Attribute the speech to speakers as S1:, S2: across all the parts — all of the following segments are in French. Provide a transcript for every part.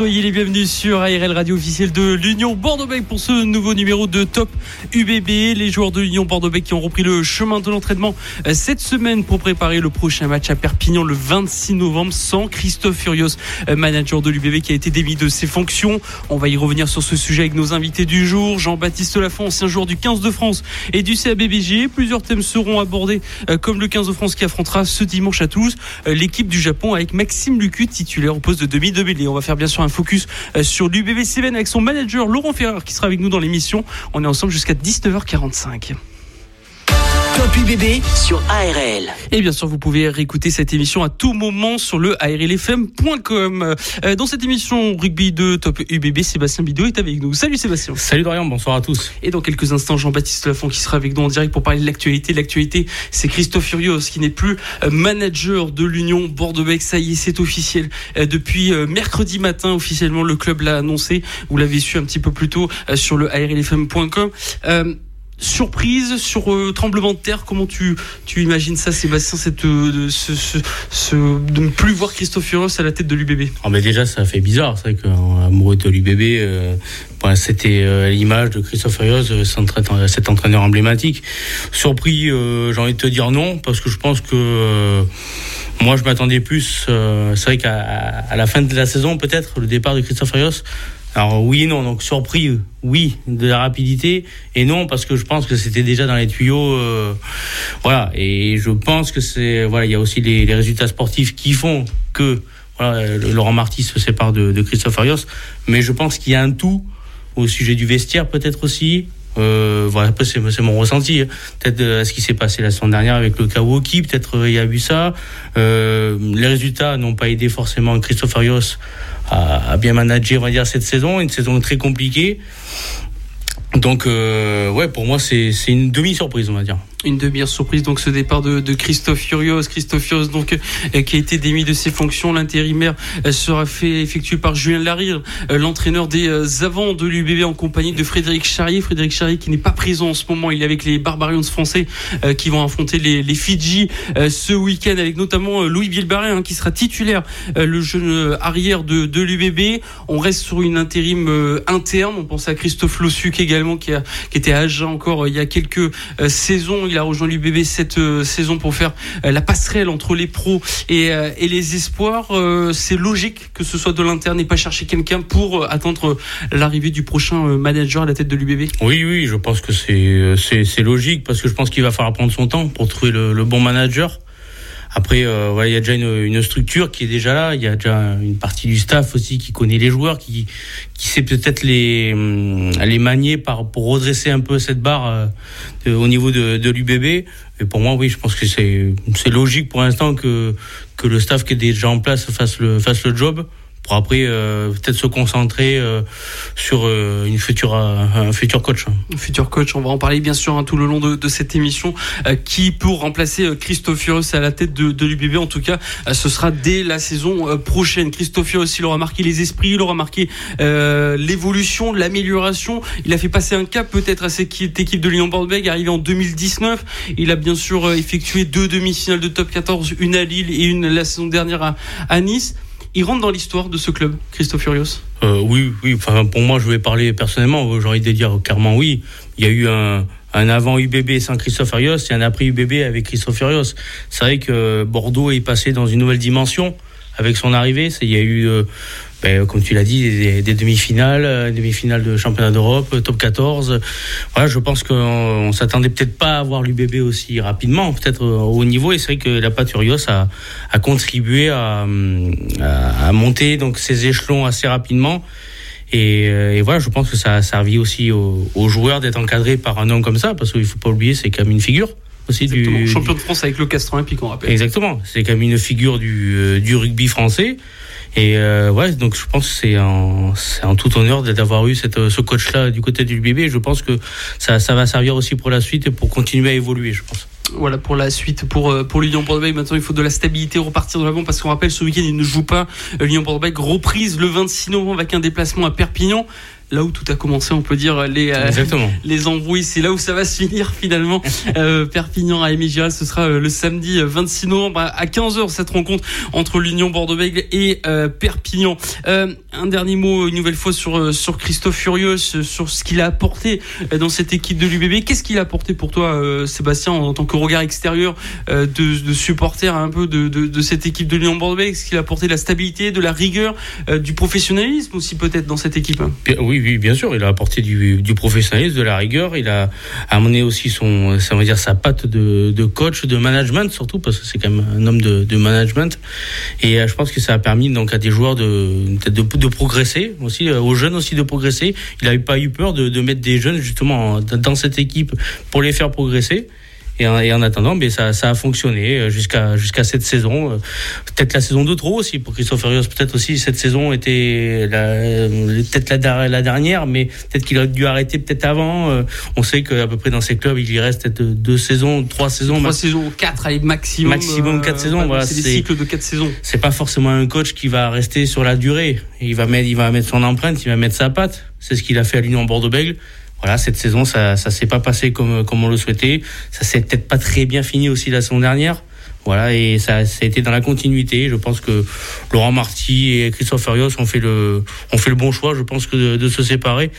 S1: Soyez les bienvenus sur ARL Radio officielle de l'Union Bordeaux-Bègles pour ce nouveau numéro de Top UBB. Les joueurs de l'Union Bordeaux-Bègles qui ont repris le chemin de l'entraînement euh, cette semaine pour préparer le prochain match à Perpignan le 26 novembre sans Christophe Furios, euh, manager de l'UBB qui a été démis de ses fonctions. On va y revenir sur ce sujet avec nos invités du jour. Jean-Baptiste Lafont, ancien joueur du 15 de France et du CABBG. Plusieurs thèmes seront abordés euh, comme le 15 de France qui affrontera ce dimanche à Toulouse l'équipe du Japon avec Maxime Lucu, titulaire au poste de demi de mêlée. On va faire bien sûr un focus euh, sur l'UBB Seven avec son manager Laurent Ferrer qui sera avec nous dans l'émission. On est ensemble jusqu'à 19h45.
S2: Top UBB sur ARL.
S1: Et bien sûr, vous pouvez réécouter cette émission à tout moment sur le ARLFM.com. Euh, dans cette émission rugby de Top UBB, Sébastien Bidot est avec nous. Salut Sébastien.
S3: Salut Dorian, bonsoir à tous.
S1: Et dans quelques instants, Jean-Baptiste Lafont qui sera avec nous en direct pour parler de l'actualité. L'actualité, c'est Christophe Furios qui n'est plus euh, manager de l'Union Bordeaux-Bègles. Ça y est, c'est officiel. Euh, depuis mercredi matin, officiellement, le club l'a annoncé. Vous l'avez su un petit peu plus tôt sur le ARLFM.com surprise sur euh, tremblement de terre Comment tu, tu imagines ça, Sébastien, cette, euh, ce, ce, de ne plus voir Christophe Furios à la tête de l'UBB
S3: oh mais Déjà, ça fait bizarre. C'est vrai qu'amoureux de l'UBB, euh, c'était l'image de Christophe Furios, cet entraîneur emblématique. Surpris, j'ai envie de te dire non, parce que je pense que. Moi, je m'attendais plus. c'est vrai qu'à la fin de la saison, peut-être, le départ de Christophe Furios, alors oui et non, donc surpris, oui, de la rapidité, et non parce que je pense que c'était déjà dans les tuyaux, euh, voilà. Et je pense que c'est, voilà, il y a aussi les, résultats sportifs qui font que voilà, Laurent Marty se sépare de, de Christophe Arios, mais je pense qu'il y a un tout au sujet du vestiaire peut-être aussi, euh, voilà, c'est mon ressenti. Hein. Peut-être euh, ce qui s'est passé la semaine dernière avec le Kawaki, peut-être euh, il y a eu ça. Les résultats n'ont pas aidé forcément Christophe Arios à, bien manager, on va dire, cette saison, une saison très compliquée. Donc, ouais, pour moi, c'est une demi-surprise, on va dire
S1: une demi-heure surprise donc ce départ de, de Christophe Furios. Christophe Furios donc euh, qui a été démis de ses fonctions. L'intérimaire euh, sera fait effectué par Julien Larire euh, l'entraîneur des avants de l'UBB en compagnie de Frédéric Charrier. Frédéric Charrier qui n'est pas présent en ce moment. Il est avec les Barbarians français qui vont affronter les, les Fidji ce week-end avec notamment Louis Bilbarret hein, qui sera titulaire le jeune arrière de, de l'UBB on reste sur une intérim interne. On pense à Christophe Lossuc également qui, a, qui était à Agen encore il y a quelques saisons il a rejoint l'UBB cette euh, saison pour faire euh, la passerelle entre les pros et, euh, les espoirs. c'est logique que ce soit de l'interne et pas chercher quelqu'un pour attendre l'arrivée du prochain manager à la tête de l'UBB.
S3: Oui, oui, je pense que c'est logique parce que je pense qu'il va falloir prendre son temps pour trouver le bon manager. Après, euh, il y a déjà une, structure qui est déjà là. Il y a déjà une partie du staff aussi qui connaît les joueurs, qui, qui sait peut-être les, hum, les manier par, pour redresser un peu cette barre euh, au niveau de, de l'UBB. Et pour moi, oui, je pense que c'est logique pour l'instant que, que le staff qui est déjà en place fasse le, fasse le job pour après euh, peut-être se concentrer euh, sur euh, une future un futur coach.
S1: Un futur coach, on va en parler bien sûr hein, tout le long de, cette émission. qui pour remplacer Christophe Furios à la tête de, l'UBB En tout cas, ce sera dès la saison prochaine. Christophe il aura marqué les esprits, il aura marqué l'évolution, l'amélioration. Il a fait passer un cap peut-être à cette équipe de Lyon Bordeaux arrivé en 2019. Il a bien sûr effectué deux demi-finales de top 14, une à Lille et une la saison dernière à Nice il rentre dans l'histoire de ce club, Christophe Furios
S3: euh, Oui, oui. Enfin, pour moi, je vais parler personnellement. J'ai envie de dire clairement oui. Il y a eu un, un avant UBB sans Christophe Furios et un après UBB avec Christophe Furios. C'est vrai que Bordeaux est passé dans une nouvelle dimension avec son arrivée. Il y a eu euh, ben, comme tu l'as dit, des, demi-finales, euh, demi-finales de championnat d'Europe, euh, top 14. Voilà, je pense qu'on ne s'attendait peut-être pas à voir l'UBB aussi rapidement, peut-être au haut niveau. Et c'est vrai que la Paturios a, a contribué à, à, monter donc ces échelons assez rapidement. Et, euh, et, voilà, je pense que ça a servi aussi aux, joueurs d'être encadrés par un homme comme ça, parce qu'il faut pas oublier, c'est quand même une figure aussi
S1: du champion de France avec le Castro Olympique, on rappelle.
S3: Exactement, c'est quand même une figure du, du rugby français. Et euh, ouais, donc je pense que c'est un, un tout honneur d'avoir eu cette, ce coach-là du côté du BB. Je pense que ça, va servir aussi pour la suite et pour continuer à évoluer, je pense.
S1: voilà pour la suite pour pour l'Union Bordeaux. Maintenant, il faut de la stabilité, repartir de l'avant parce qu'on rappelle ce week-end il ne joue pas. L'Union Bordeaux reprise le 26 novembre avec un déplacement à Perpignan là où tout a commencé, on peut dire les euh, les embrouilles, c'est là où ça va se finir finalement. euh, Perpignan à Émile ce sera euh, le samedi 26 euh, novembre à 15h cette rencontre entre l'Union Bordeaux-Bègles et Perpignan. un dernier mot une nouvelle fois sur sur Christophe Furieux, sur ce qu'il a apporté dans cette équipe de l'UBB. Qu'est-ce qu'il a apporté pour toi, Sébastien, en tant que regard extérieur de, de supporter un peu de, de, de cette équipe de l'Union Bordeaux-Bègles? Est-ce qu'il a apporté de la stabilité, de la rigueur, du professionnalisme aussi peut-être dans cette équipe
S3: Oui, oui, bien sûr, il a apporté du, professionnalisme, de la rigueur. Il a amené aussi son, ça veut dire sa patte de, coach, de management surtout, parce que c'est quand même un homme de, management. Et euh, je pense que ça a permis donc à des joueurs de, de, de progresser aussi, euh, aux jeunes aussi de progresser. Il n'avait pas eu peur de mettre des jeunes justement dans cette équipe pour les faire progresser. Et en, attendant, mais ça, ça, a fonctionné euh, jusqu'à jusqu'à cette saison. Euh, peut-être la saison de trop aussi pour Christophe Furios. Peut-être aussi cette saison était peut-être la, la, dernière, mais peut-être qu'il a dû arrêter peut-être avant. Euh, on sait qu'à peu près dans ces clubs, il y reste peut-être deux saisons, trois saisons.
S1: Trois saisons, quatre, allez, maximum.
S3: Maximum quatre saisons. Voilà,
S1: c'est des cycles de quatre saisons.
S3: C'est pas forcément un coach qui va rester sur la durée. Il va mettre, il va mettre son empreinte, il va mettre sa patte. C'est ce qu'il a fait à l'Union Bordeaux-Bègles voilà, cette saison, ça, ça s'est pas passé comme, comme on le souhaitait. Ça s'est peut-être pas très bien fini aussi la saison dernière. Voilà, et ça, ça a été dans la continuité. Je pense que Laurent Marty et Christophe Furios ont fait le, ont fait le bon choix. Je pense que de, de se séparer,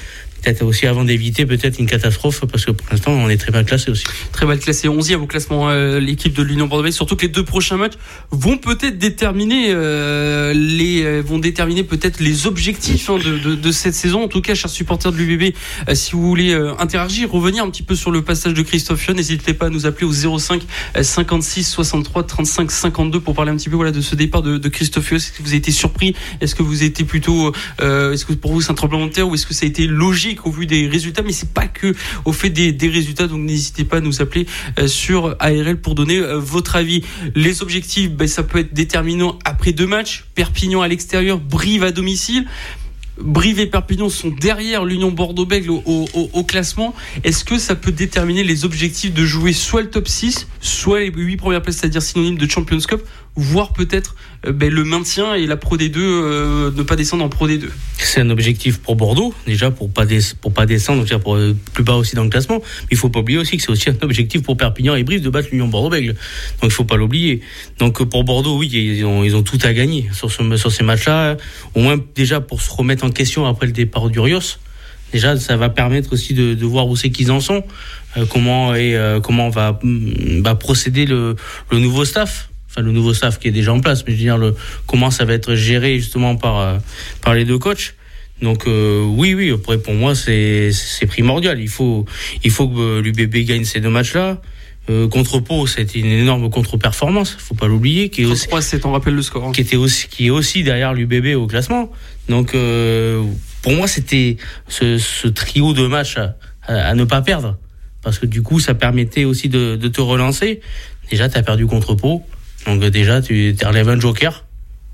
S3: peut-être aussi avant d'éviter peut-être une catastrophe parce que pour l'instant on est très mal classé aussi.
S1: Très mal classé. 11e au classement euh, l'équipe de l'Union Bordeaux surtout que les deux prochains matchs vont peut-être déterminer euh, les euh, vont déterminer peut-être les objectifs hein, de, de, de, cette saison. En tout cas chers supporters de l'UBB euh, si vous voulez interagir revenir un petit peu sur le passage de Christophe Fion n'hésitez pas à nous appeler au 05 56 63 35 52 pour parler un petit peu voilà de ce départ de, de Christophe Fion est-ce que vous avez été surpris? Est-ce que vous été plutôt est-ce que pour vous c'est un tremblement de terre ou est-ce que ça a été logique au vu des résultats, mais c'est pas que au fait des, résultats. Donc n'hésitez pas à nous appeler euh, sur ARL pour donner euh, votre avis. Les objectifs, ben, ça peut être déterminant après deux matchs. Perpignan à l'extérieur, Brive à domicile. Brive et Perpignan sont derrière l'Union Bordeaux-Bègles au, au, au, classement. Est-ce que ça peut déterminer les objectifs de jouer soit le top 6, soit les 8 premières places, c'est-à-dire synonyme de Champions Cup, voire peut-être euh, ben, le maintien et la Pro D2, euh, ne pas descendre en Pro D2
S3: C'est un objectif pour Bordeaux, déjà pour pas, pour pas descendre, pour euh, plus bas aussi dans le classement. Mais il faut pas oublier aussi que c'est aussi un objectif pour Perpignan et Brive de battre l'Union Bordeaux-Bègles. Donc il faut pas l'oublier. Donc pour Bordeaux, oui, ils ont, ils ont tout à gagner sur, sur ces matchs-là. Au moins déjà pour se remettre en question après le départ d'Urios. Déjà, ça va permettre aussi de, voir où c'est qu'ils en sont, comment et comment va, mm, va procéder le nouveau staff enfin le nouveau staff qui est déjà en place, mais je veux dire le, comment ça va être géré justement par euh, par les deux coachs. Donc euh, oui, oui, après pour moi c'est c'est primordial. Il faut il faut que euh, l'UBB gagne ces deux matchs-là. Euh, contre Pau, c'était une énorme contre-performance, faut pas l'oublier.
S1: Qui est aussi, c'est on rappelle le score. Hein.
S3: Qui était aussi qui est aussi derrière l'UBB au classement. Donc euh, pour moi c'était ce, ce, trio de matchs à, à, ne pas perdre parce que du coup ça permettait aussi de, de te relancer. Déjà tu as perdu contre Pau donc déjà, tu relèves un joker.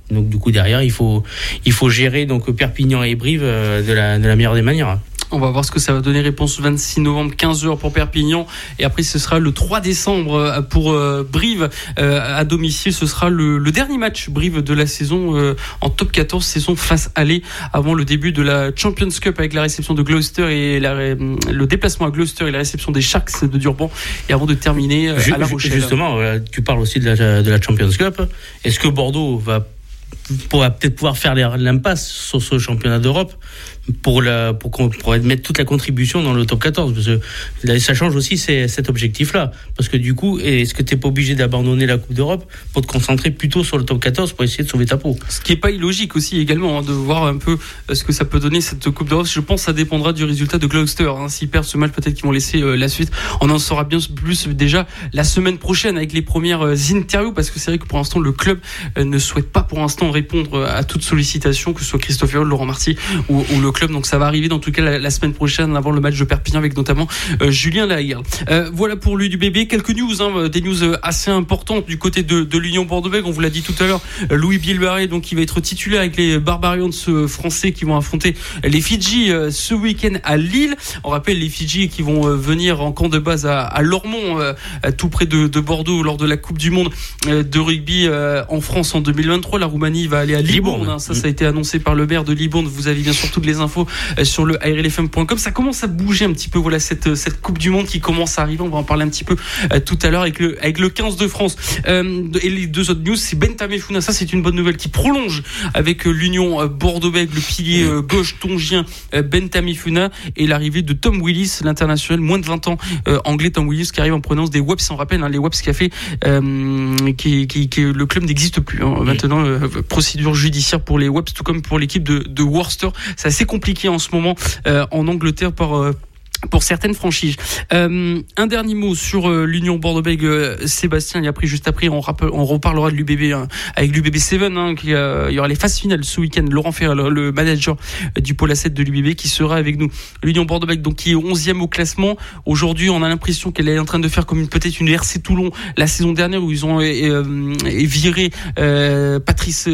S3: Donc du coup derrière, il faut il faut gérer donc Perpignan et Brive euh, de la de la meilleure des manières.
S1: On va voir ce que ça va donner. Réponse 26 novembre, 15h pour Perpignan. Et après, ce sera le 3 décembre euh, pour euh, Brive à domicile. Ce sera le, dernier match Brive de la saison en top 14, saison face aller avant le début de la Champions Cup avec la réception de Gloucester et le déplacement à Gloucester et la réception des Sharks de Durban. Et avant de terminer à La Rochelle.
S3: Justement, tu parles aussi de la, de la Champions Cup. Est-ce que Bordeaux va pourra peut-être pouvoir faire l'impasse sur ce championnat d'Europe? Pour, la, pour, pour mettre toute la contribution dans le top 14. Parce que ça change aussi cet objectif-là. Parce que du coup, est-ce que tu n'es pas obligé d'abandonner la Coupe d'Europe pour te concentrer plutôt sur le top 14 pour essayer de sauver ta peau?
S1: Ce qui n'est pas illogique aussi également, hein, de voir un peu euh, ce que ça peut donner cette Coupe d'Europe. Je pense que ça dépendra du résultat de Gloucester. Hein. S'ils perdent ce match, peut-être qu'ils vont laisser euh, la suite. On en saura bien plus déjà la semaine prochaine avec les premières euh, interviews. Parce que c'est vrai que pour l'instant, le club ne souhaite pas pour l'instant répondre à toute sollicitation, que ce soit Christophe Laurent Marty ou, ou le club. Donc ça va arriver dans tout cas la, semaine prochaine avant le match de Perpignan avec notamment Julien Lahire. voilà pour l'UBB. Quelques news, hein, des news assez importantes du côté de, de l'Union Bordeaux-Bègles. On vous l'a dit tout à l'heure, Louis Bilbaré, donc qui va être titulaire avec les Barbarians français qui vont affronter les Fidji ce week-end à Lille. On rappelle les Fidji qui vont venir en camp de base à, à Lormont, tout près de, de, Bordeaux, lors de la Coupe du Monde de rugby en France en 2023. La Roumanie va aller à Libourne. Hein. Ça, ça a été annoncé par le maire de Libourne. Vous avez bien sûr toutes les infos sur le ARLFM.com. Ça commence à bouger un petit peu. Voilà cette, cette Coupe du Monde qui commence à arriver. On va en parler un petit peu tout à l'heure avec le, avec le 15 de France. et les deux autres news, c'est Bentamé. Ça, c'est une bonne nouvelle qui prolonge avec l'Union Bordeaux-Bègles, le pilier gauche tongien Bentamé Founa et l'arrivée de Tom Willis, l'international, moins de 20 ans anglais Tom Willis qui arrive en prenance des WEPS. On rappelle hein, les WEPS qui a fait, qui, qui, qui, le club n'existe plus. Hein. Maintenant, procédure judiciaire pour les WEPS, tout comme pour l'équipe de, de Worcester. C'est assez compliqué en ce moment en Angleterre par pour certaines franchises. Euh, un dernier mot sur euh, l'Union Bordeaux-Bègles. Euh, Sébastien y a pris juste après. On, on reparlera de l'UBB hein, avec l'UBB 7. Hein, qui, il y aura les phases finales ce week-end. Laurent Ferrand, le manager du pôle 7 de l'UBB, qui sera avec nous. L'Union Bordeaux-Bègles, donc qui est 11e au classement. Aujourd'hui, on a l'impression qu'elle est en train de faire comme peut-être une RC Toulon la saison dernière où ils ont viré Patrice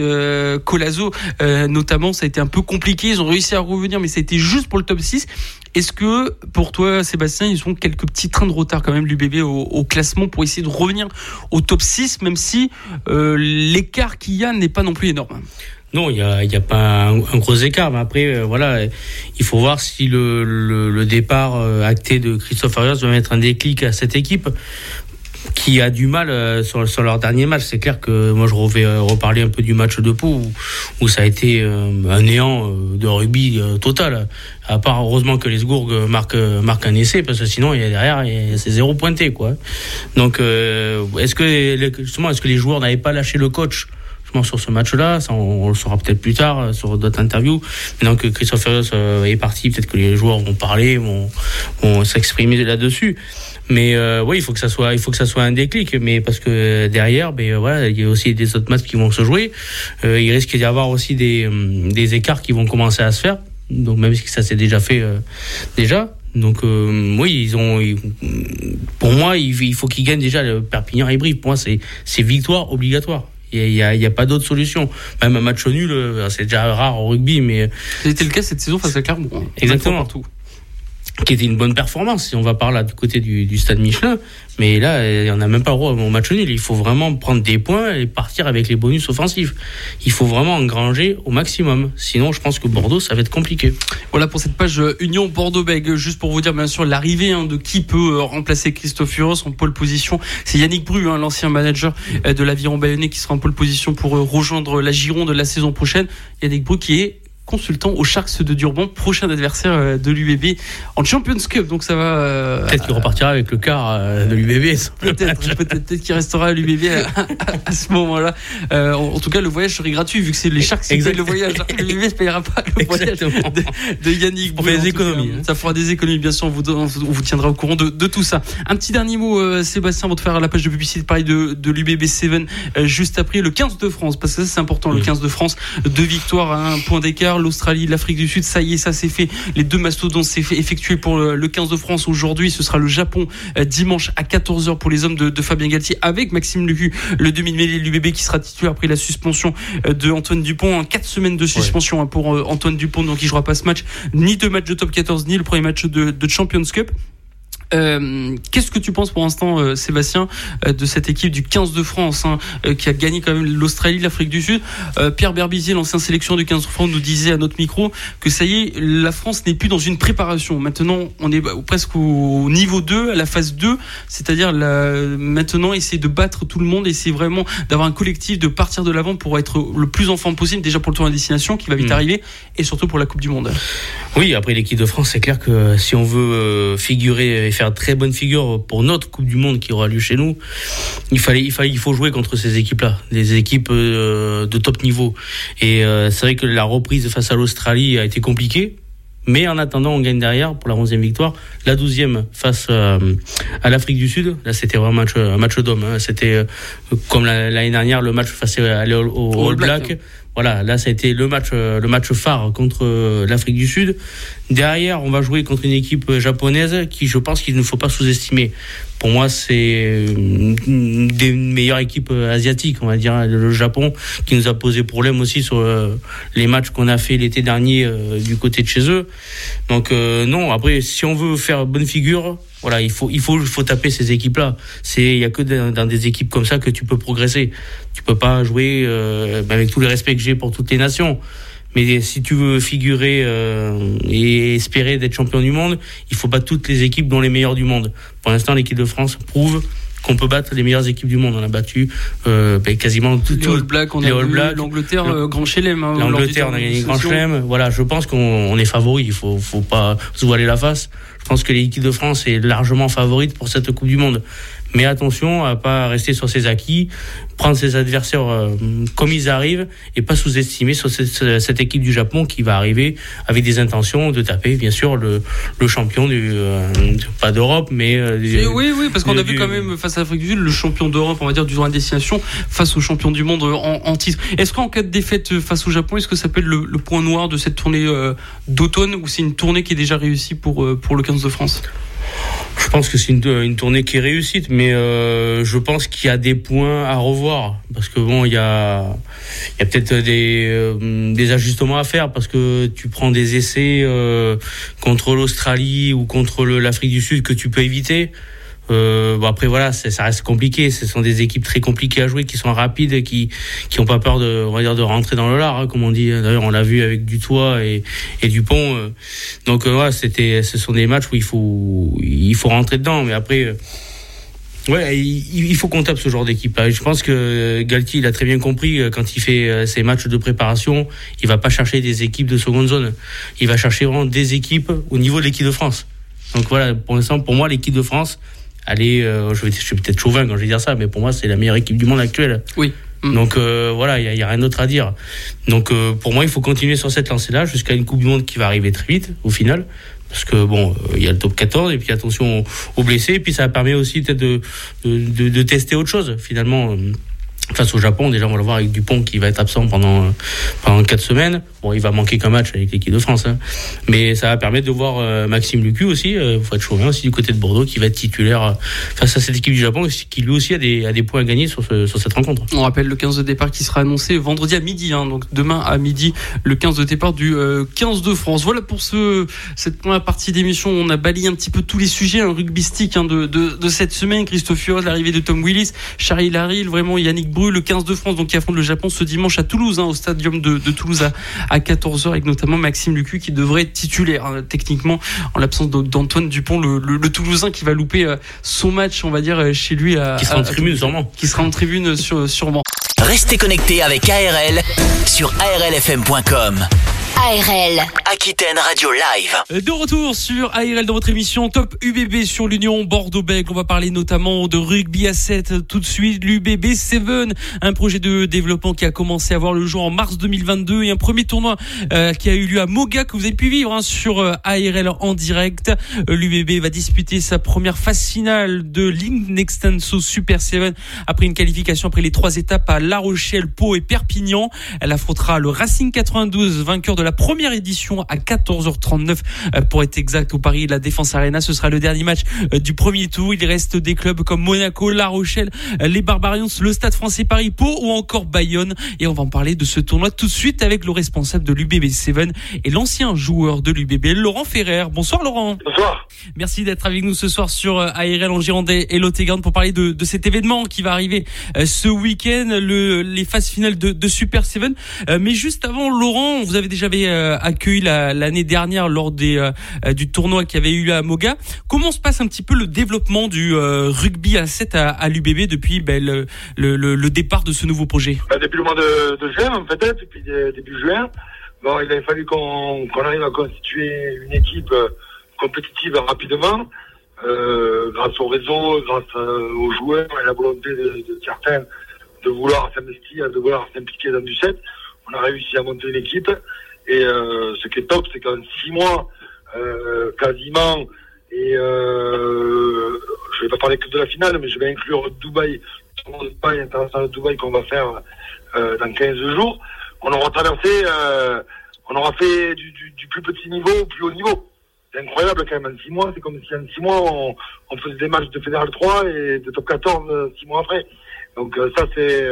S1: Colazo. notamment, ça a été un peu compliqué. Ils ont réussi à revenir, mais ça a été juste pour le top 6. Est-ce que pour toi, Sébastien, ils ont quelques petits trains de retard quand même, l'UBB, au, au classement pour essayer de revenir au top 6, même si euh, l'écart qu'il y a n'est pas non plus énorme?
S3: Non, il n'y a, y a pas un, gros écart, mais après, euh, voilà, il faut voir si le, départ euh, acté de Christophe Arias va mettre un déclic à cette équipe qui a du mal euh, sur, sur, leur dernier match. C'est clair que moi je vais euh, reparler un peu du match de Pau où, où ça a été euh, un néant de rugby total. À part heureusement que les Sgourgs marquent, un essai parce que sinon il y a derrière c'est zéro pointé quoi. Donc est-ce que justement est-ce que les joueurs n'avaient pas lâché le coach? Sur ce match-là. Ça, on, le saura peut-être plus tard sur d'autres interviews. Maintenant que Christophe est parti, peut-être que les joueurs vont parler, vont, vont s'exprimer là-dessus. Mais euh, oui, il faut que ça soit, il faut que ça soit un déclic. Mais parce que derrière, ben voilà, il y a aussi des autres matchs qui vont se jouer. Euh, il risque d'y avoir aussi des, euh, des écarts qui vont commencer à se faire. Donc même si ça s'est déjà fait déjà. Donc oui, ils ont. pour moi, il, faut qu'ils gagnent déjà le Perpignan et Brive. Pour moi, c'est c'est victoire obligatoire. Il n'y a, a, pas d'autre solution. Même un match nul, c'est déjà rare au rugby, mais.
S1: C'était le cas cette saison face à Clermont. Hein.
S3: Exactement. Partout qui était une bonne performance si on va par là du côté du, du stade Michelin. Mais là, il n'y en a même pas au match nul. Il faut vraiment prendre des points et partir avec les bonus offensifs. Il faut vraiment engranger au maximum. Sinon, je pense que Bordeaux, ça va être compliqué.
S1: Voilà pour cette page euh, Union Bordeaux-Bègles. Juste pour vous dire, bien sûr, l'arrivée hein, de qui peut euh, remplacer Christophe Furos en pole position. C'est Yannick Bru, hein, l'ancien manager euh, de l'Aviron Bayonnais, qui sera en pole position pour rejoindre la Gironde la saison prochaine. Yannick Bru qui est consultant aux Sharks de Durban, prochain adversaire euh, de l'UBB en Champions Cup. Donc ça va.
S3: Euh, peut-être qu'il repartira avec le quart euh, de l'UBB.
S1: Peut-être, peut-être, qu'il restera à l'UBB à, ce moment-là. en, tout cas, le voyage serait gratuit vu que c'est les Sharks qui payent le voyage. L'UBB ne payera pas le voyage de, Yannick.
S3: Fait des économies.
S1: Hein. Ça fera des économies, bien sûr. On vous, on vous tiendra au courant de, de, tout ça. Un petit dernier mot, Sébastien, avant de faire la page de publicité pareil de, de l'UBB 7 juste après le 15 de France, parce que ça c'est important. Le 15 de France, deux victoires à un point d'écart. L'Australie, l'Afrique du Sud, ça y est, ça c'est fait. Les deux mastodontes s'est fait effectuer pour le 15 de France aujourd'hui. Ce sera le Japon euh, dimanche à 14h pour les hommes de, Fabien Galtier avec Maxime Lucu, le demi-mêlée l'UBB qui sera titulaire après la suspension euh, de Antoine Dupont. Hein, quatre semaines de suspension hein, pour euh, Antoine Dupont, donc il jouera pas ce match, ni deux matchs de top 14, ni le premier match de, de Champions Cup. Euh, qu'est-ce que tu penses pour l'instant, euh, Sébastien, euh, de cette équipe du 15 de France, hein, qui a gagné quand même l'Australie, l'Afrique du Sud Pierre Berbizier, l'ancien sélection du 15 de France, nous disait à notre micro que ça y est, la France n'est plus dans une préparation. Maintenant, on est presque au niveau 2, à la phase 2, c'est-à-dire maintenant essayer de battre tout le monde, essayer vraiment d'avoir un collectif, de partir de l'avant pour être le plus en forme possible, déjà pour le tour de destination qui va vite mm. arriver, et surtout pour la Coupe du Monde.
S3: Oui, après l'équipe de France, c'est clair que si on veut figurer et faire très bonne figure pour notre Coupe du Monde qui aura lieu chez nous, il fallait, il fallait, il faut jouer contre ces équipes-là, des équipes euh, de top niveau. Et euh, c'est vrai que la reprise face à l'Australie a été compliquée. Mais en attendant, on gagne derrière pour la 11e victoire. La 12e face euh, à l'Afrique du Sud. Là, c'était vraiment un match, un match d'homme. Hein. C'était comme l'année dernière, le match face à, au, All, Black. Voilà, là ça a été le match, le match phare contre l'Afrique du Sud. Derrière, on va jouer contre une équipe japonaise qui, je pense qu'il ne faut pas sous-estimer. Pour moi, c'est une des meilleures équipes asiatiques, on va dire. Le Japon qui nous a posé problème aussi sur les matchs qu'on a fait l'été dernier du côté de chez eux. Donc non, après, si on veut faire bonne figure, voilà, il faut, il faut, il faut taper ces équipes-là. C'est, il y a que dans des équipes comme ça que tu peux progresser. Tu peux pas jouer, euh, avec tout le respect que j'ai pour toutes les nations. Mais si tu veux figurer euh, et espérer d'être champion du monde, il faut pas toutes les équipes dont les meilleurs du monde. Pour l'instant, l'équipe de France prouve qu'on peut battre les meilleures équipes du monde. On a battu euh, ben, quasiment tout,
S1: les All Blacks, on a l'Angleterre, euh, Grand Chelem.
S3: Hein, L'Angleterre, on a gagné Grand Chelem. Voilà, je pense qu'on est favori. Il faut, faut pas se voiler la face. Je pense que l'équipe de France est largement favorite pour cette Coupe du Monde. Mais attention à pas rester sur ses acquis, prendre ses adversaires euh, comme ils arrivent et pas sous-estimer sur cette, équipe du Japon qui va arriver avec des intentions de taper, bien sûr, le, le champion du, euh, pas d'Europe, mais
S1: euh, oui, oui, parce qu'on a vu quand même face à l'Afrique du Sud le champion d'Europe, on va dire du droit de destination face au champion du monde en, titre. Est-ce qu'en cas de défaite face au Japon, est-ce que ça peut être le, point noir de cette tournée d'automne ou c'est une tournée qui est déjà réussie pour pour le 15 de France?
S3: Je pense que c'est une, tournée qui est réussite, mais euh, je pense qu'il y a des points à revoir parce que bon, il y a, peut-être des, euh, des ajustements à faire parce que tu prends des essais euh, contre l'Australie ou contre l'Afrique du Sud que tu peux éviter. Euh, bon après voilà, ça reste compliqué. Ce sont des équipes très compliquées à jouer, qui sont rapides, qui qui ont pas peur de, on va dire, de rentrer dans le lard, hein, comme on dit. D'ailleurs, on l'a vu avec Dutoit et, et Dupont. Euh. Donc euh, voilà, c'était, ce sont des matchs où il faut il faut rentrer dedans. Mais après. Euh, ouais, il, faut qu'on tape ce genre d'équipe. Je pense que Galtier, il a très bien compris quand il fait ses matchs de préparation, il va pas chercher des équipes de seconde zone. Il va chercher vraiment des équipes au niveau de l'équipe de France. Donc voilà, pour l'instant, pour moi, l'équipe de France, allez, euh, je, suis peut-être chauvin quand je vais dire ça, mais pour moi, c'est la meilleure équipe du monde actuelle.
S1: Oui.
S3: Mm. Donc euh, voilà, il n'y a, rien d'autre à dire. Donc euh, pour moi, il faut continuer sur cette lancée-là jusqu'à une Coupe du Monde qui va arriver très vite au final. Parce que bon, il y a le top 14 et puis attention aux, blessés. Et puis ça permet aussi peut-être de, de, de, tester autre chose finalement face au Japon, déjà on va le voir avec Dupont qui va être absent pendant pendant quatre semaines. Bon, il va manquer qu'un match avec l'équipe de France, hein. mais ça va permettre de voir euh, Maxime Lucu aussi, euh, faut être chauvin aussi du côté de Bordeaux, qui va être titulaire euh, face à cette équipe du Japon, qui lui aussi a des, a des points à gagner sur, sur cette rencontre.
S1: On rappelle le 15 de départ qui sera annoncé vendredi à midi, hein, donc demain à midi, le 15 de départ du 15 de France. Voilà pour ce cette première partie d'émission. On a balayé un petit peu tous les sujets un rugbystique hein, de, de, cette semaine. Christophe Fior, l'arrivée de Tom Willis, Charlie Larry, vraiment Yannick Bru, le 15 de France donc qui affronte le Japon ce dimanche à Toulouse, hein, au stadium de, de Toulouse à, à 14h, avec notamment Maxime Lucu qui devrait être titulaire hein, techniquement en l'absence d'Antoine Dupont, le, le, Toulousain qui va louper euh, son match, on va dire, euh, chez lui. À,
S3: qui sera en tribune sûrement.
S1: Qui sera en tribune sur, sûrement.
S2: Restez connectés avec ARL sur arlfm.com. ARL, Aquitaine Radio Live.
S1: De retour sur ARL dans votre émission Top UBB sur l'Union Bordeaux-Bègles. On va parler notamment de rugby à 7 tout de suite. L'UBB 7, un projet de développement qui a commencé à voir le jour en mars 2022 et un premier tournoi euh, qui a eu lieu à Moga que vous avez pu vivre hein, sur euh, ARL en direct. Euh, L'UBB va disputer sa première phase finale de l'Inextenso Super 7 après une qualification après les trois étapes à La Rochelle, Pau et Perpignan. Elle affrontera le Racing 92, vainqueur de la première édition à 14h39 euh, pour être exact au Paris la Défense Arena. Ce sera le dernier match euh, du premier tour. Il reste des clubs comme Monaco, La Rochelle, euh, les Barbarians, le Stade français Paris, Pau ou encore Bayonne. Et on va en parler de ce tournoi tout de suite avec le responsable de l'UBB 7 et l'ancien joueur de l'UBB, Laurent Ferrer. Bonsoir Laurent.
S4: Bonsoir.
S1: Merci d'être avec nous ce soir sur ARL en Gironde et lot pour parler de, de, cet événement qui va arriver ce week-end, le, les phases finales de, de Super 7. Mais juste avant, Laurent, vous avez déjà euh, accueilli l'année dernière lors des, euh, euh, du tournoi qui avait eu à Moga. Comment se passe un petit peu le développement du rugby à 7 à, l'UBB depuis ben, le, le, départ de ce nouveau projet?
S4: Bah, Depuis le mois de, juin, peut-être, depuis début juin. Bon, il a fallu qu'on arrive à constituer une équipe compétitive rapidement, grâce au réseau, grâce aux joueurs et la volonté de, certains de vouloir s'investir, de vouloir s'impliquer dans du 7. On a réussi à monter une équipe et euh, ce qui est top, c'est qu'en six mois, euh, quasiment, et euh, je vais pas parler que de la finale, mais je vais inclure Dubaï, Dubaï international Dubaï qu'on va faire euh, dans 15 jours. on aura traversé, on aura fait du, du, plus petit niveau au plus haut niveau. C'est incroyable quand même, en six mois, c'est comme si en six mois, on, on, faisait des matchs de Fédéral 3 et de top 14 six mois après. Donc ça, c'est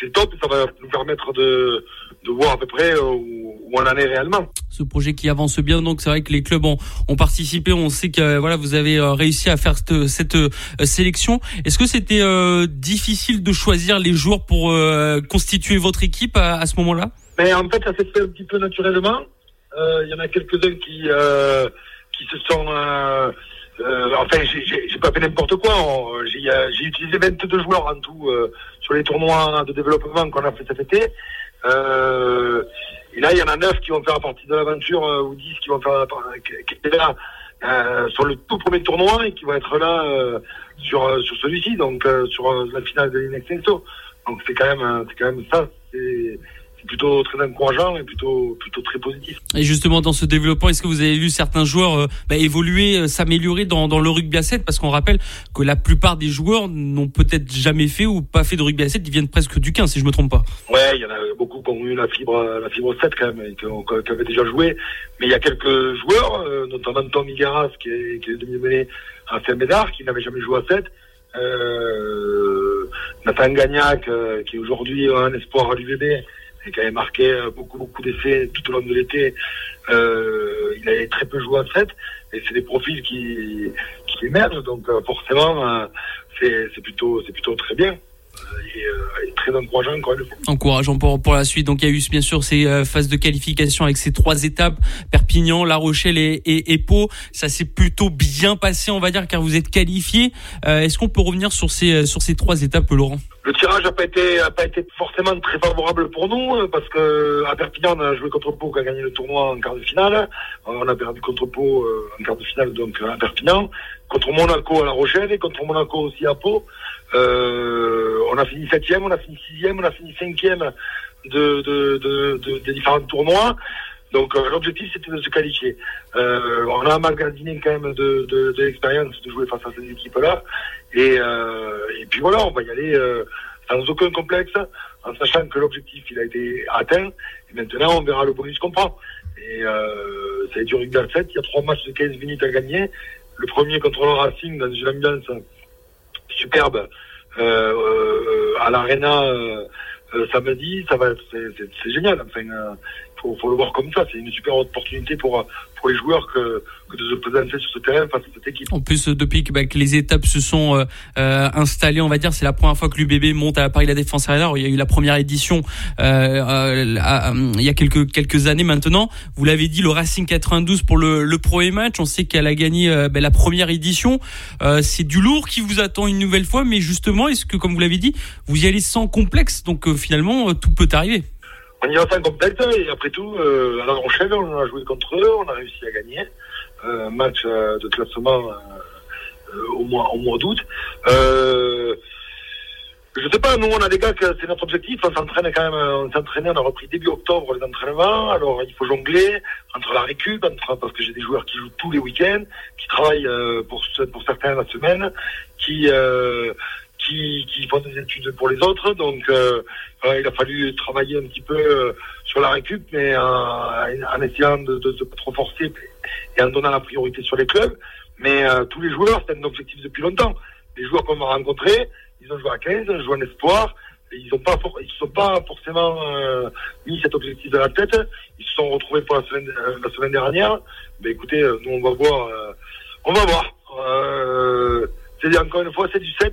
S4: c'est top, ça va nous permettre de, de voir à peu près où, où on en est réellement
S1: ce projet qui avance bien. Donc c'est vrai que les clubs ont, ont participé. On sait que voilà, vous avez euh, réussi à faire cette, cette euh, sélection. Est-ce que c'était euh, difficile de choisir les joueurs pour constituer votre équipe à, à ce moment-là?
S4: Mais en fait, ça s'est fait un petit peu naturellement. Il y en a quelques-uns qui qui se sont enfin, j'ai pas fait n'importe quoi. J'ai utilisé 22 joueurs en tout sur les tournois de développement qu'on a fait cet été. Euh, et là, il y en a neuf qui vont faire partie de l'aventure, euh, ou dix qui vont faire qui étaient là euh, sur le tout premier tournoi et qui vont être là euh, sur euh, sur celui-ci, donc sur la finale de l'Inextenso. Donc c'est quand même c'est quand même ça. Plutôt très encourageant et plutôt plutôt très positif.
S1: Et justement dans ce développement, est-ce que vous avez vu certains joueurs euh, bah, évoluer, euh, s'améliorer dans, dans le rugby à 7 Parce qu'on rappelle que la plupart des joueurs n'ont peut-être jamais fait ou pas fait de rugby à 7, ils viennent presque du 15 si je me trompe pas.
S4: Ouais, il y en a beaucoup qui ont eu la fibre la fibre 7 quand même, et qui, ont, qui avaient déjà joué. Mais il y a quelques joueurs, euh, notamment Tom Igaras qui est, qui est demi-mêlée à Saint-Médard, qui n'avait jamais joué à 7. Euh, Nathan Gagnac, qui est aujourd'hui un espoir à l'UVB, et qui avait marqué euh, beaucoup beaucoup d'essais tout au long de l'été. Euh, il avait très peu joué à 7 et c'est des profils qui, qui émergent donc euh, forcément euh, c'est plutôt c'est plutôt très bien. Euh, et, très encourageant fois.
S1: Encourageant pour, pour la suite. Donc il y a eu bien sûr ces euh, phases de qualification avec ces trois étapes, Perpignan, La Rochelle et, et, Pau. Ça s'est plutôt bien passé, on va dire, car vous êtes qualifié. Euh, Est-ce qu'on peut revenir sur ces, sur ces trois étapes, Laurent?
S4: Le tirage n'a pas été pas été forcément très favorable pour nous parce que à Perpignan on a joué contre Pau qui a gagné le tournoi en quart de finale. On a perdu contre Pau en quart de finale donc à Perpignan, contre Monaco à La Rochelle et contre Monaco aussi à Pau. Euh, on a fini septième, on a fini sixième, on a fini cinquième de, de, de, de des différents tournois. Donc euh, l'objectif c'était de se qualifier. Euh, on a magasiné quand même de, de, de l'expérience de jouer face à ces équipes-là. Et, euh, et puis voilà, on va y aller euh, sans aucun complexe, en sachant que l'objectif il a été atteint. Et maintenant on verra le bonus qu'on prend. Et euh, ça a duré une 7, il y a trois matchs de 15 minutes à gagner. Le premier contre le Racing dans une ambiance superbe à l'Arena samedi, ça va, c'est génial. Enfin, faut, faut le voir comme ça. C'est une super opportunité pour pour les joueurs que, que de se présenter sur ce terrain cette équipe.
S1: En plus, depuis que, bah, que les étapes se sont euh, euh installées, on va dire, c'est la première fois que l'UBB monte à Paris la Défense Arena. il y a eu la première édition euh, euh, il y a quelques quelques années maintenant. Vous l'avez dit, le Racing 92 pour le, le premier match. On sait qu'elle a gagné bah, la première édition. c'est du lourd qui vous attend une nouvelle fois, mais justement, est-ce que, comme vous l'avez dit, vous y allez sans complexe? Donc finalement, tout peut arriver
S4: on y va faire complète et après tout, euh, à La Rochelle, on a joué contre eux, on a réussi à gagner. Euh, un match euh, de classement au mois, au mois d'août. Euh, je sais pas, nous on a des gars que c'est notre objectif, on s'entraîne quand même, on s'entraînait, on a repris début octobre les entraînements, alors il faut jongler entre la récup, entre, parce que j'ai des joueurs qui jouent tous les week-ends, qui travaillent pour, pour certains la semaine, qui qui, qui font des études pour les autres. Donc, euh, il a fallu travailler un petit peu euh, sur la récup, mais en essayant de, de, de, trop forcer et en donnant la priorité sur les clubs. Mais euh, tous les joueurs, c'est un objectif depuis longtemps. Les joueurs qu'on a rencontrés, ils ont joué à 15, ils ont joué en espoir. ils n'ont pas, ils se sont pas forcément mis cet objectif dans la tête. Ils se sont retrouvés pour la semaine, la semaine dernière. Mais écoutez, nous on va voir, on va voir. c'est encore une fois, c'est du 7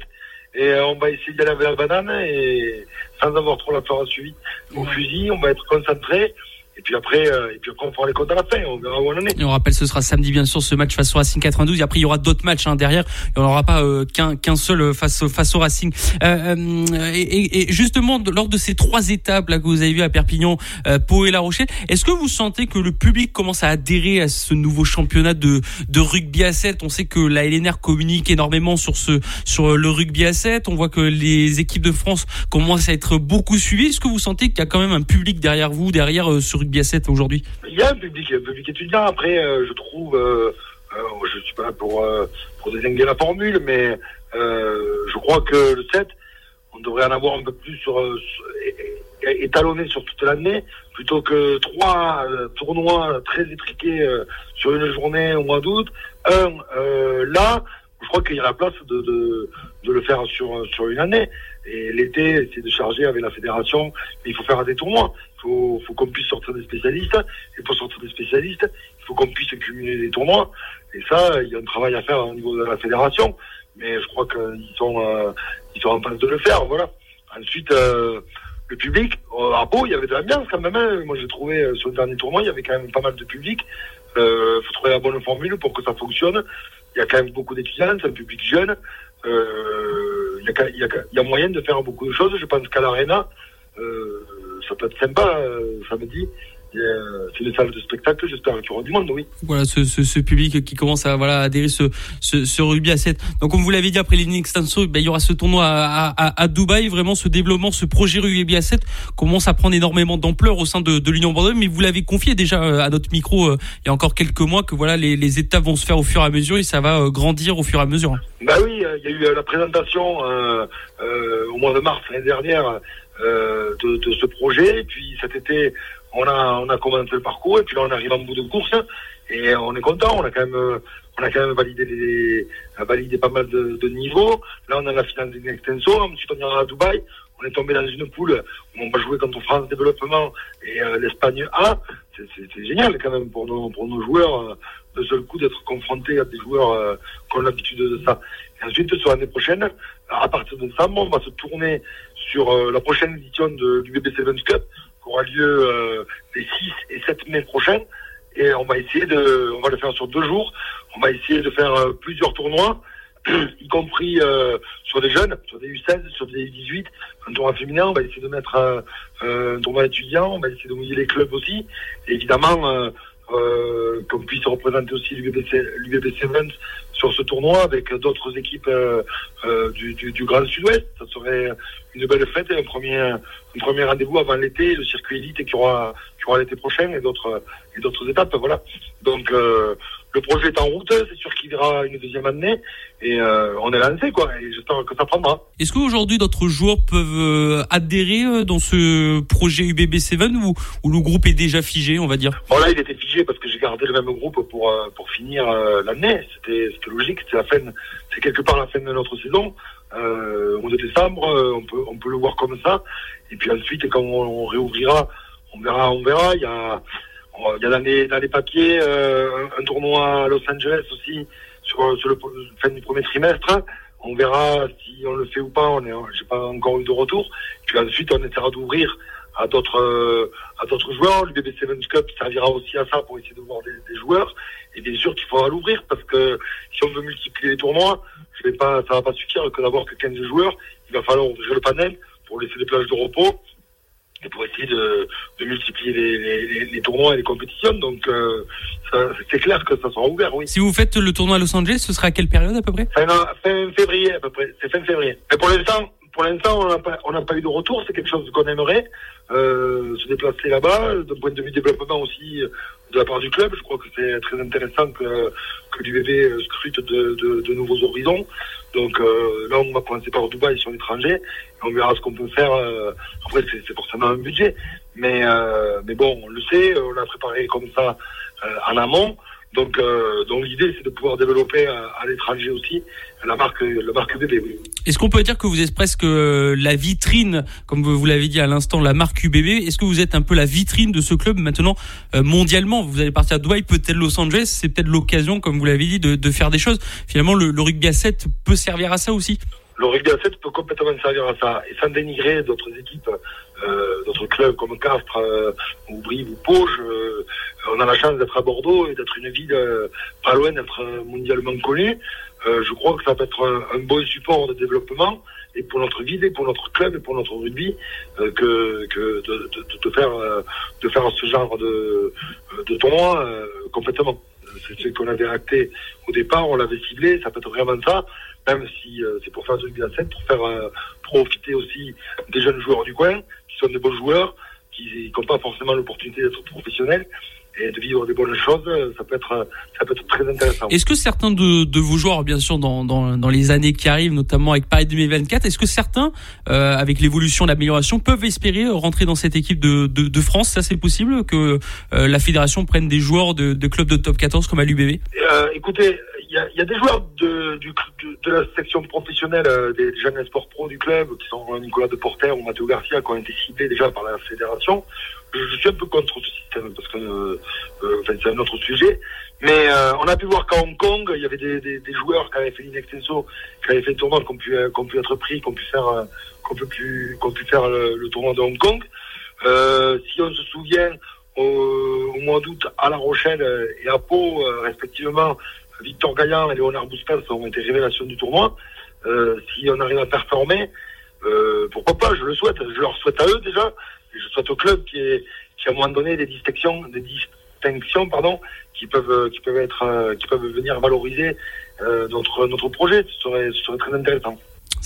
S4: et euh, on va essayer d'aller avec la banane et sans avoir trop la fleur à suivi au fusil, on va être concentré et puis après, euh, et puis après on fera les comptes à la fin, on verra où on en est.
S1: Et on rappelle, ce sera samedi bien sûr ce match face au Racing 92. Et après il y aura d'autres matchs hein, derrière. Et on n'aura pas euh, qu'un seul face face au Racing. Euh, euh et, et, justement lors de ces trois étapes là que vous avez vu à Perpignan, euh, Pau et La Rochelle, est-ce que vous sentez que le public commence à adhérer à ce nouveau championnat de de rugby à 7 On sait que la LNR communique énormément sur ce sur le rugby à 7. On voit que les équipes de France commencent à être beaucoup suivies. Est-ce que vous sentez qu'il y a quand même un public derrière vous, derrière ce rugby rugby 7 aujourd'hui
S4: Il y a un public, un public étudiant. Après, euh, je trouve, euh, euh, je suis pas là pour, pour désinguer la formule, mais je crois que le 7, on devrait en avoir un peu plus sur, étalonné sur toute l'année, plutôt que trois tournois très étriqués sur une journée au mois d'août. Un, là, je crois qu'il y a la place de, de, le faire sur, sur une année. Et l'été, c'est de charger avec la fédération, mais il faut faire des tournois. Il faut, faut qu'on puisse sortir des spécialistes. Et pour sortir des spécialistes, il faut qu'on puisse cumuler des tournois. Et ça, il y a un travail à faire au niveau de la fédération. Mais je crois qu'ils sont, euh, ils sont en train de le faire. Voilà. Ensuite, euh, le public, euh, à Beau, il y avait de l'ambiance quand même. Hein. Moi, j'ai trouvé sur le dernier tournoi, il y avait quand même pas mal de public. Il faut trouver la bonne formule pour que ça fonctionne. Il y a quand même beaucoup d'étudiants, c'est un public jeune. Euh, il, il y, a, moyen de faire beaucoup de choses. Je pense qu'à l'Arena, euh, ça peut être sympa euh, samedi c'est une salle de spectacle, j'espère qu'il y aura du monde, oui.
S1: Voilà, ce, ce, ce, public qui commence à voilà adhérer ce, ce, ce rugby à 7. Donc, comme vous l'avez dit, après l'Inning Extenso, ben, il y aura ce tournoi à, à, à, Dubaï. Vraiment, ce développement, ce projet rugby à 7 commence à prendre énormément d'ampleur au sein de, de l'Union Bordeaux. Mais vous l'avez confié déjà euh, à notre micro euh, il y a encore quelques mois que voilà les, les, étapes vont se faire au fur et à mesure et ça va euh, grandir au fur et à mesure.
S4: Bah oui, il y a eu la présentation euh, au mois de mars l'année dernière de, de, ce projet. Et puis cet été, on a, on a commencé le parcours et puis là on arrive en bout de course et on est content. On a quand même, on a quand même validé les, validé pas mal de, de niveaux. Là on a la finale des Extenso. Ensuite on ira à Dubaï. On est tombé dans une poule où on va jouer contre France Développement et euh, l'Espagne A. C'est génial quand même pour nos, pour nos joueurs euh, de seul coup d'être confrontés à des joueurs euh, qui ont l'habitude de ça. Et ensuite sur l'année prochaine, à partir de décembre, on va se tourner sur la prochaine édition de, du BB Sevens Cup aura lieu euh, les 6 et 7 mai prochains. Et on va essayer de, on va le faire sur deux jours. On va essayer de faire euh, plusieurs tournois, y compris euh, sur des jeunes, sur des U16, sur des U18, un tournoi féminin. On va essayer de mettre un tournoi étudiant. On va essayer de mouiller les clubs aussi. Évidemment, euh, qu'on puisse représenter aussi l'UBB Sevens sur ce tournoi avec d'autres équipes euh, euh, du, du, du, Grand Sud-Ouest. Ça serait une belle fête et un premier, un premier rendez-vous avant l'été, le circuit élite qui aura, qui aura l'été prochain et d'autres, et d'autres étapes. Voilà. Donc, euh, le projet est en route, c'est sûr qu'il verra une deuxième année et euh, on est lancé quoi. Et j'espère que ça prendra.
S1: Est-ce qu'aujourd'hui d'autres joueurs peuvent euh, adhérer euh, dans ce projet UBB7 ou, ou le groupe est déjà figé, on va dire?
S4: Bon là, il était figé parce que j'ai gardé le même groupe pour pour finir l'année. C'était c'était logique. C'est la fin, c'est quelque part la fin de notre saison. Euh, au mois de décembre, on peut on peut le voir comme ça. Et puis ensuite, quand on, on réouvrira, on verra, on verra. Il y a il y a dans les, dans les papiers euh, un, tournoi à Los Angeles aussi sur, sur le fin du premier trimestre. On verra si on le fait ou pas. On j'ai pas encore eu de retour. Puis ensuite, on essaiera d'ouvrir à d'autres euh, à d'autres joueurs. Le BB Sevens Cup servira aussi à ça pour essayer de voir des, des joueurs. Et bien sûr qu'il faudra l'ouvrir parce que si on veut multiplier les tournois, je vais pas, ça va pas suffire que d'avoir que 15 joueurs. Il va falloir ouvrir le panel pour laisser des plages de repos et pour essayer de, de multiplier les, les, les, tournois et les compétitions. Donc, euh, c'est clair que ça sera ouvert, oui.
S1: Si vous faites le tournoi à Los Angeles, ce sera à quelle période à peu près?
S4: Fin, fin février, à peu près. C'est fin février. Mais pour l'instant, pour l'instant, on n'a pas, pas eu de retour. C'est quelque chose qu'on aimerait euh, se déplacer là-bas. D'un point de vue développement aussi, de la part du club, je crois que c'est très intéressant que, que l'UBB scrute de, de, de, nouveaux horizons. Donc euh, là, on va commencer par Dubaï sur l'étranger. Et on verra ce qu'on peut faire. Euh, après, c'est forcément un budget. Mais, euh, mais bon, on le sait, on l'a préparé comme ça euh, en amont. Donc, euh, donc l'idée, c'est de pouvoir développer à, à l'étranger aussi la marque, la marque UBB. Oui.
S1: Est-ce qu'on peut dire que vous êtes presque euh, la vitrine, comme vous l'avez dit à l'instant, la marque UBB Est-ce que vous êtes un peu la vitrine de ce club maintenant euh, mondialement? Vous allez partir à Dubaï, peut-être Los Angeles, c'est peut-être l'occasion, comme vous l'avez dit, de, faire des choses. Finalement, le, 7 peut servir à ça aussi
S4: le rugby à 7 peut complètement servir à ça. Et sans dénigrer d'autres équipes, euh, d'autres clubs comme Castres euh, ou Brive ou Pauge, euh, on a la chance d'être à Bordeaux et d'être une ville euh, pas loin d'être mondialement connue. Euh, je crois que ça peut être un, bon support de développement et pour notre ville et pour notre club et pour notre rugby euh, que, que de, de, de, faire de faire ce genre de, de tournoi complètement. C'est ce qu'on avait acté au départ, on l'avait ciblé, ça peut être vraiment ça même si euh, c'est pour faire du rugby à 7, pour faire euh, profiter aussi des jeunes joueurs du coin, qui sont des beaux joueurs, qui n'ont pas forcément l'opportunité d'être professionnels. et de vivre des bonnes choses, ça peut être, ça peut être très intéressant.
S1: Est-ce que certains de, de vos joueurs, bien sûr, dans, dans, dans, les années qui arrivent, notamment avec Paris 2024, est-ce que certains, euh, avec l'évolution, l'amélioration, peuvent espérer rentrer dans cette équipe de, de, de France? Ça, c'est possible que euh, la fédération prenne des joueurs de, de clubs de top 14 comme à l'UBB
S4: euh, Écoutez, y a, y a, des joueurs de, du, de, la section professionnelle euh, des, jeunes sports pro du club, qui sont Nicolas Deporter ou Mathéo Garcia, qui ont été ciblés déjà par la fédération je, suis un peu contre ce système parce que euh, euh, enfin, c'est un autre sujet. Mais euh, on a pu voir qu'à Hong Kong, il y avait des, des, des joueurs qui avaient fait l'Inextenso, qui avaient fait le tournoi, qui ont pu, pu être pris, qui ont pu faire, qu'on peut plus, qu'on pu faire le, le, tournoi de Hong Kong. si on se souvient, au mois d'août, à La Rochelle et à Pau, respectivement, Victor Gaillan et Léonard Bouskas ont été révélations du tournoi. si on arrive à performer, pourquoi pas, je le souhaite. Je leur souhaite à eux déjà, je souhaite au club qui, est, qui à un moment donné des distinctions, des distinctions pardon, qui peuvent, qui peuvent être, qui peuvent venir valoriser euh, notre, notre projet. Ce serait, ce serait très intéressant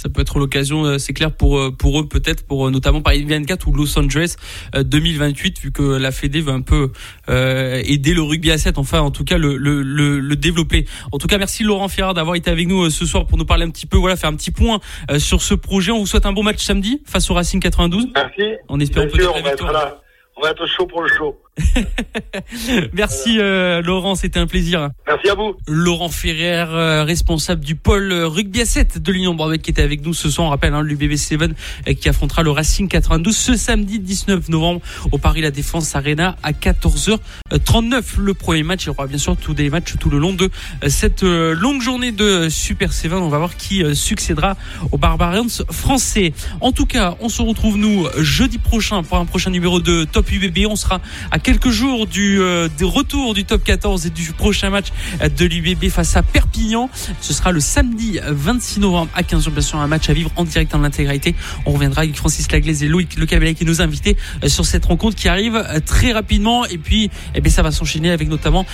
S1: ça peut être l'occasion, euh, c'est clair pour euh, pour eux peut-être pour notamment Paris 24 ou Los Angeles 2028 vu que la Fédé veut un peu euh, aider le rugby à 7 enfin en tout cas le, le, le, le développer. En tout cas merci Laurent Ferrard d'avoir été avec nous ce soir pour nous parler un petit peu voilà faire un petit point sur ce projet. On vous souhaite un bon match samedi face au Racing 92.
S4: Merci.
S1: On espère
S4: peut-être la victoire on va être chaud pour le show.
S1: Merci euh, Laurent, c'était un plaisir.
S4: Merci à vous.
S1: Laurent Ferrer, euh, responsable du pôle rugby à 7 de l'Union Bordeaux qui était avec nous ce soir. On rappelle hein, l'UBB 7 euh, qui affrontera le Racing 92 ce samedi 19 novembre au Paris La Défense Arena à 14h39. Le premier match, il y aura bien sûr tous des matchs tout le long de cette longue journée de Super 7. On va voir qui succédera aux Barbarians français. En tout cas, on se retrouve nous jeudi prochain pour un prochain numéro de Top UBB. On sera à quelques jours du, euh, retour du top 14 et du prochain match de l'UBB face à Perpignan. Ce sera le samedi 26 novembre à 15h, bien sûr, un match à vivre en direct en intégrité. On reviendra avec Francis Laglaise et Loïc Le Cabalet qui nous invités euh, sur cette rencontre qui arrive euh, très rapidement. Et puis, eh bien, ça va s'enchaîner avec notamment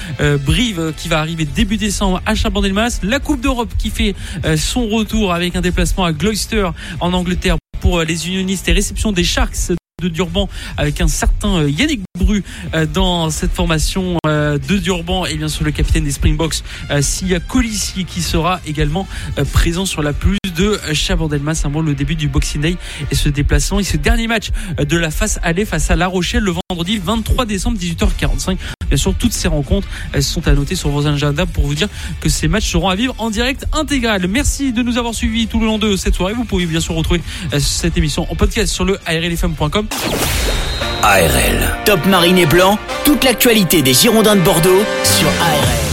S1: Brive qui va arriver début décembre à Chabandelmas. La Coupe d'Europe qui fait son retour avec un déplacement à Gloucester en Angleterre pour les unionistes et réception des Sharks de Durban avec un certain euh, Yannick Bru euh, dans cette formation euh, de Durban. Et bien sûr le capitaine des Springboks Sia Colissi qui sera également présent sur la pelouse de Chabandelmas avant le début du Boxing Day et ce déplacement et ce dernier match de la face aller face à La Rochelle le vendredi 23 décembre 18h45 Bien sûr, toutes ces rencontres, elles sont à noter sur vos agendas pour vous dire que ces matchs seront à vivre en direct intégral. Merci de nous avoir suivis tout le long de cette soirée. Vous pouvez bien sûr retrouver cette émission en podcast sur le arlfm.com.
S2: ARL. Top Marine et Blanc, toute l'actualité des Girondins de Bordeaux sur ARL.